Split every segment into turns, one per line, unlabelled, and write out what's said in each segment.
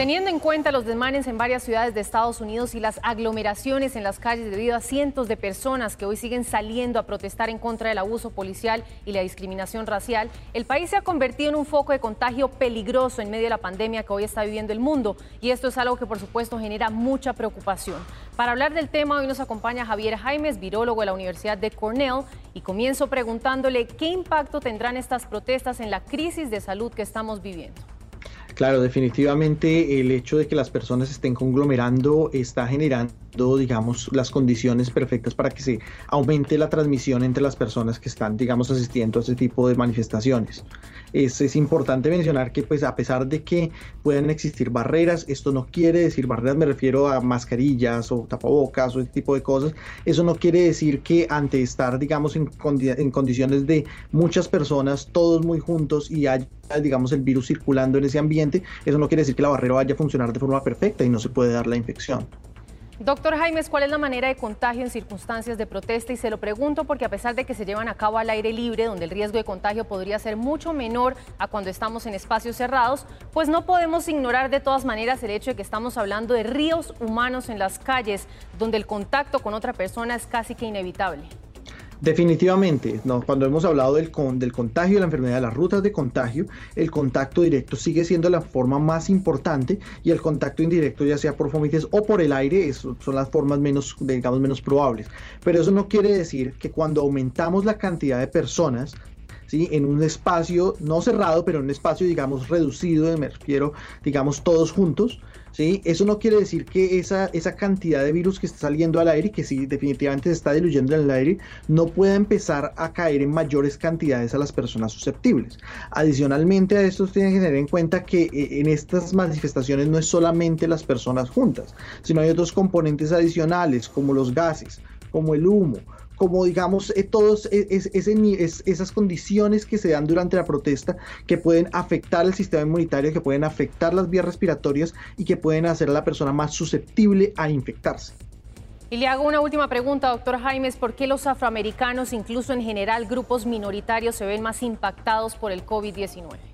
Teniendo en cuenta los desmanes en varias ciudades de Estados Unidos y las aglomeraciones en las calles debido a cientos de personas que hoy siguen saliendo a protestar en contra del abuso policial y la discriminación racial, el país se ha convertido en un foco de contagio peligroso en medio de la pandemia que hoy está viviendo el mundo y esto es algo que por supuesto genera mucha preocupación. Para hablar del tema hoy nos acompaña Javier Jaimes, virólogo de la Universidad de Cornell y comienzo preguntándole qué impacto tendrán estas protestas en la crisis de salud que estamos viviendo.
Claro, definitivamente el hecho de que las personas estén conglomerando está generando, digamos, las condiciones perfectas para que se aumente la transmisión entre las personas que están, digamos, asistiendo a ese tipo de manifestaciones. Es, es, importante mencionar que pues a pesar de que pueden existir barreras, esto no quiere decir barreras, me refiero a mascarillas o tapabocas o ese tipo de cosas, eso no quiere decir que ante estar digamos en, en condiciones de muchas personas, todos muy juntos y haya digamos el virus circulando en ese ambiente, eso no quiere decir que la barrera vaya a funcionar de forma perfecta y no se puede dar la infección.
Doctor Jaimes, ¿cuál es la manera de contagio en circunstancias de protesta? Y se lo pregunto porque a pesar de que se llevan a cabo al aire libre, donde el riesgo de contagio podría ser mucho menor a cuando estamos en espacios cerrados, pues no podemos ignorar de todas maneras el hecho de que estamos hablando de ríos humanos en las calles, donde el contacto con otra persona es casi que inevitable.
Definitivamente, no, cuando hemos hablado del, del contagio de la enfermedad, de las rutas de contagio, el contacto directo sigue siendo la forma más importante y el contacto indirecto, ya sea por fomites o por el aire, son las formas menos, digamos, menos probables. Pero eso no quiere decir que cuando aumentamos la cantidad de personas, ¿Sí? en un espacio no cerrado, pero en un espacio, digamos, reducido, me refiero, digamos, todos juntos, ¿sí? Eso no quiere decir que esa, esa cantidad de virus que está saliendo al aire, y que sí, definitivamente se está diluyendo en el aire, no pueda empezar a caer en mayores cantidades a las personas susceptibles. Adicionalmente a esto, tienen que tener en cuenta que eh, en estas manifestaciones no es solamente las personas juntas, sino hay otros componentes adicionales como los gases, como el humo, como digamos, eh, todas e, esas condiciones que se dan durante la protesta que pueden afectar el sistema inmunitario, que pueden afectar las vías respiratorias y que pueden hacer a la persona más susceptible a infectarse.
Y le hago una última pregunta, doctor Jaimes, ¿por qué los afroamericanos, incluso en general grupos minoritarios, se ven más impactados por el COVID-19?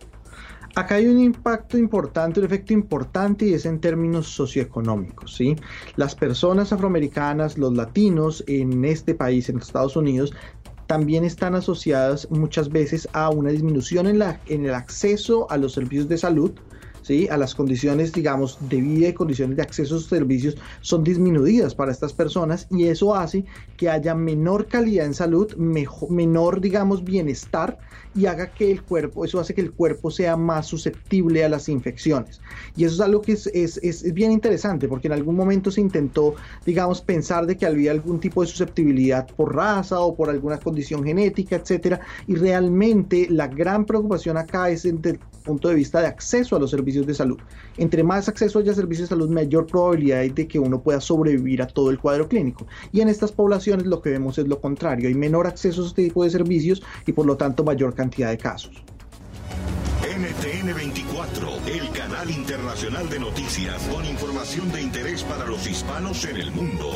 Acá hay un impacto importante, un efecto importante y es en términos socioeconómicos, ¿sí? Las personas afroamericanas, los latinos en este país, en Estados Unidos, también están asociadas muchas veces a una disminución en, el acceso a los servicios de salud, ¿sí? a las condiciones, digamos, de vida y condiciones de acceso a sus servicios son disminuidas para estas personas y eso hace que haya menor calidad en salud, menor, digamos, bienestar y haga que el cuerpo, eso hace que el cuerpo sea más susceptible a las infecciones. Y eso es algo que es, es, es bien interesante porque en algún momento se intentó, digamos, pensar de que había algún tipo de susceptibilidad por raza o por alguna condición genética, etcétera, y realmente la gran preocupación acá es el punto de vista de acceso a los servicios de salud. Entre más acceso haya servicios de salud, mayor probabilidad hay de que uno pueda sobrevivir a todo el cuadro clínico. Y en estas poblaciones lo que vemos es lo contrario, hay menor acceso a este tipo de servicios y por lo tanto mayor cantidad de casos.
NTN 24, el canal internacional de noticias con información de interés para los hispanos en el mundo.